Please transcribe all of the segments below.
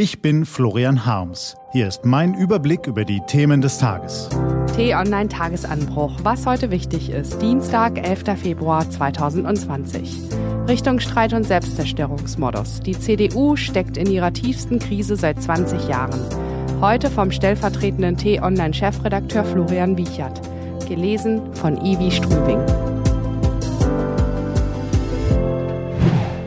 Ich bin Florian Harms. Hier ist mein Überblick über die Themen des Tages. T-Online Tagesanbruch. Was heute wichtig ist. Dienstag, 11. Februar 2020. Richtungsstreit und Selbstzerstörungsmodus. Die CDU steckt in ihrer tiefsten Krise seit 20 Jahren. Heute vom stellvertretenden T-Online-Chefredakteur Florian Wiechert. Gelesen von Ivi Strübing.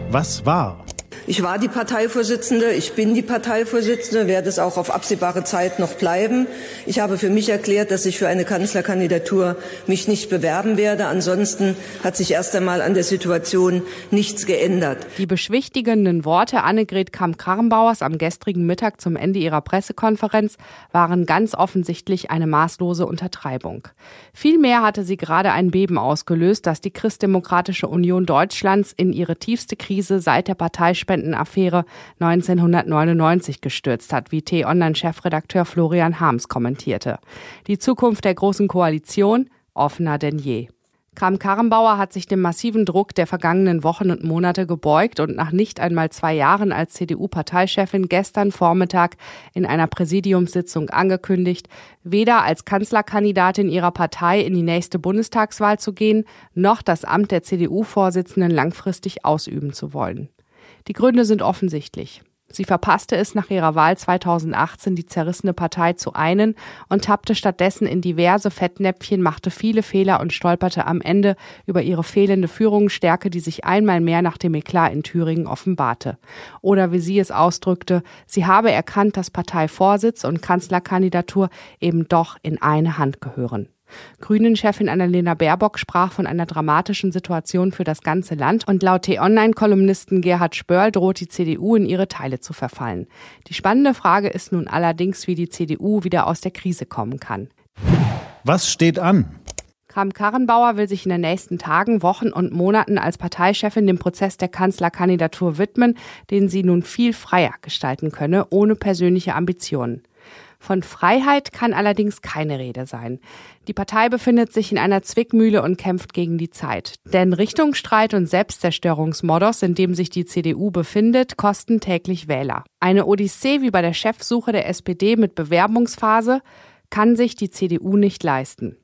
Was war? Ich war die Parteivorsitzende, ich bin die Parteivorsitzende, werde es auch auf absehbare Zeit noch bleiben. Ich habe für mich erklärt, dass ich für eine Kanzlerkandidatur mich nicht bewerben werde. Ansonsten hat sich erst einmal an der Situation nichts geändert. Die beschwichtigenden Worte Annegret Kamm-Karrenbauers am gestrigen Mittag zum Ende ihrer Pressekonferenz waren ganz offensichtlich eine maßlose Untertreibung. Vielmehr hatte sie gerade ein Beben ausgelöst, das die Christdemokratische Union Deutschlands in ihre tiefste Krise seit der Parteispende Spendenaffäre 1999 gestürzt hat, wie T-Online-Chefredakteur Florian Harms kommentierte. Die Zukunft der Großen Koalition offener denn je. Kram-Karrenbauer hat sich dem massiven Druck der vergangenen Wochen und Monate gebeugt und nach nicht einmal zwei Jahren als CDU-Parteichefin gestern Vormittag in einer Präsidiumssitzung angekündigt, weder als Kanzlerkandidatin ihrer Partei in die nächste Bundestagswahl zu gehen, noch das Amt der CDU-Vorsitzenden langfristig ausüben zu wollen. Die Gründe sind offensichtlich. Sie verpasste es nach ihrer Wahl 2018, die zerrissene Partei zu einen und tappte stattdessen in diverse Fettnäpfchen, machte viele Fehler und stolperte am Ende über ihre fehlende Führungsstärke, die sich einmal mehr nach dem Eklat in Thüringen offenbarte. Oder wie sie es ausdrückte, sie habe erkannt, dass Parteivorsitz und Kanzlerkandidatur eben doch in eine Hand gehören. Grünen-Chefin Annalena Baerbock sprach von einer dramatischen Situation für das ganze Land und laut T-Online-Kolumnisten Gerhard Spörl droht die CDU in ihre Teile zu verfallen. Die spannende Frage ist nun allerdings, wie die CDU wieder aus der Krise kommen kann. Was steht an? Kram-Karrenbauer will sich in den nächsten Tagen, Wochen und Monaten als Parteichefin dem Prozess der Kanzlerkandidatur widmen, den sie nun viel freier gestalten könne, ohne persönliche Ambitionen. Von Freiheit kann allerdings keine Rede sein. Die Partei befindet sich in einer Zwickmühle und kämpft gegen die Zeit. Denn Richtungsstreit und Selbstzerstörungsmodus, in dem sich die CDU befindet, kosten täglich Wähler. Eine Odyssee wie bei der Chefsuche der SPD mit Bewerbungsphase kann sich die CDU nicht leisten.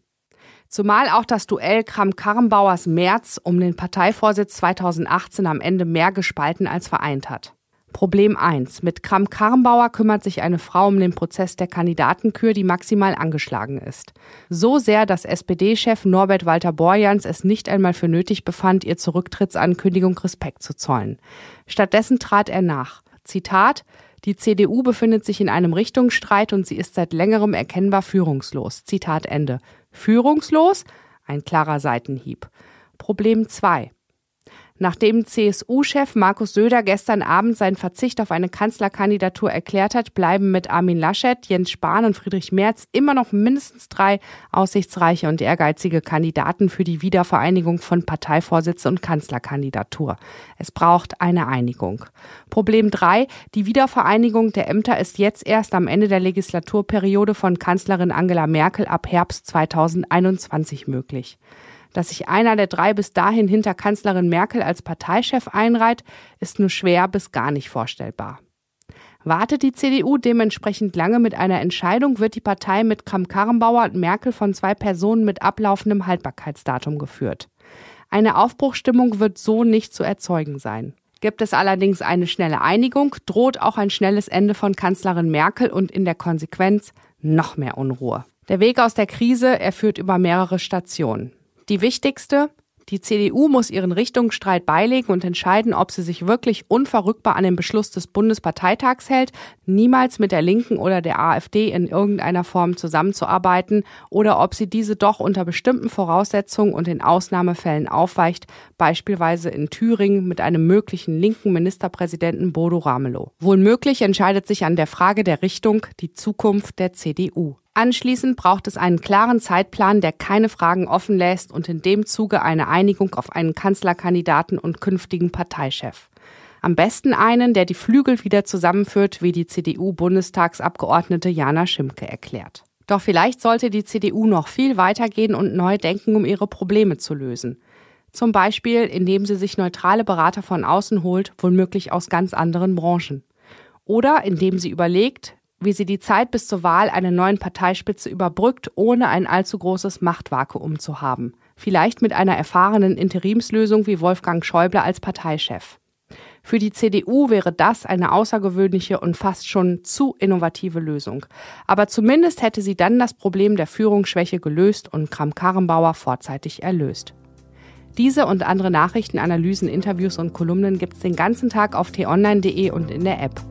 Zumal auch das Duell Kram-Karrenbauers März um den Parteivorsitz 2018 am Ende mehr gespalten als vereint hat. Problem 1. Mit Kram-Karrenbauer kümmert sich eine Frau um den Prozess der Kandidatenkür, die maximal angeschlagen ist. So sehr, dass SPD-Chef Norbert Walter Borjans es nicht einmal für nötig befand, ihr Zurücktrittsankündigung Respekt zu zollen. Stattdessen trat er nach. Zitat die CDU befindet sich in einem Richtungsstreit und sie ist seit längerem erkennbar führungslos. Zitat Ende. Führungslos? Ein klarer Seitenhieb. Problem 2. Nachdem CSU-Chef Markus Söder gestern Abend seinen Verzicht auf eine Kanzlerkandidatur erklärt hat, bleiben mit Armin Laschet, Jens Spahn und Friedrich Merz immer noch mindestens drei aussichtsreiche und ehrgeizige Kandidaten für die Wiedervereinigung von Parteivorsitz und Kanzlerkandidatur. Es braucht eine Einigung. Problem drei: Die Wiedervereinigung der Ämter ist jetzt erst am Ende der Legislaturperiode von Kanzlerin Angela Merkel ab Herbst 2021 möglich. Dass sich einer der drei bis dahin hinter Kanzlerin Merkel als Parteichef einreiht, ist nur schwer bis gar nicht vorstellbar. Wartet die CDU dementsprechend lange mit einer Entscheidung, wird die Partei mit Kram-Karrenbauer und Merkel von zwei Personen mit ablaufendem Haltbarkeitsdatum geführt. Eine Aufbruchstimmung wird so nicht zu erzeugen sein. Gibt es allerdings eine schnelle Einigung, droht auch ein schnelles Ende von Kanzlerin Merkel und in der Konsequenz noch mehr Unruhe. Der Weg aus der Krise, er führt über mehrere Stationen. Die wichtigste, die CDU muss ihren Richtungsstreit beilegen und entscheiden, ob sie sich wirklich unverrückbar an den Beschluss des Bundesparteitags hält, niemals mit der Linken oder der AfD in irgendeiner Form zusammenzuarbeiten oder ob sie diese doch unter bestimmten Voraussetzungen und in Ausnahmefällen aufweicht, beispielsweise in Thüringen mit einem möglichen linken Ministerpräsidenten Bodo Ramelow. Wohl möglich entscheidet sich an der Frage der Richtung die Zukunft der CDU. Anschließend braucht es einen klaren Zeitplan, der keine Fragen offen lässt und in dem Zuge eine Einigung auf einen Kanzlerkandidaten und künftigen Parteichef. Am besten einen, der die Flügel wieder zusammenführt, wie die CDU-Bundestagsabgeordnete Jana Schimke erklärt. Doch vielleicht sollte die CDU noch viel weitergehen und neu denken, um ihre Probleme zu lösen. Zum Beispiel, indem sie sich neutrale Berater von außen holt, womöglich aus ganz anderen Branchen. Oder indem sie überlegt, wie sie die Zeit bis zur Wahl einer neuen Parteispitze überbrückt, ohne ein allzu großes Machtvakuum zu haben. Vielleicht mit einer erfahrenen Interimslösung wie Wolfgang Schäuble als Parteichef. Für die CDU wäre das eine außergewöhnliche und fast schon zu innovative Lösung. Aber zumindest hätte sie dann das Problem der Führungsschwäche gelöst und Kram-Karrenbauer vorzeitig erlöst. Diese und andere Nachrichten, Analysen, Interviews und Kolumnen gibt's den ganzen Tag auf t-online.de und in der App.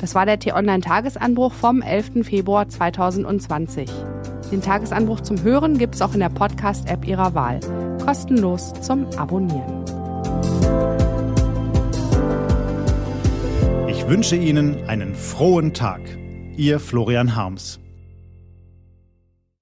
Das war der T-Online-Tagesanbruch vom 11. Februar 2020. Den Tagesanbruch zum Hören gibt's auch in der Podcast-App Ihrer Wahl. Kostenlos zum Abonnieren. Ich wünsche Ihnen einen frohen Tag. Ihr Florian Harms.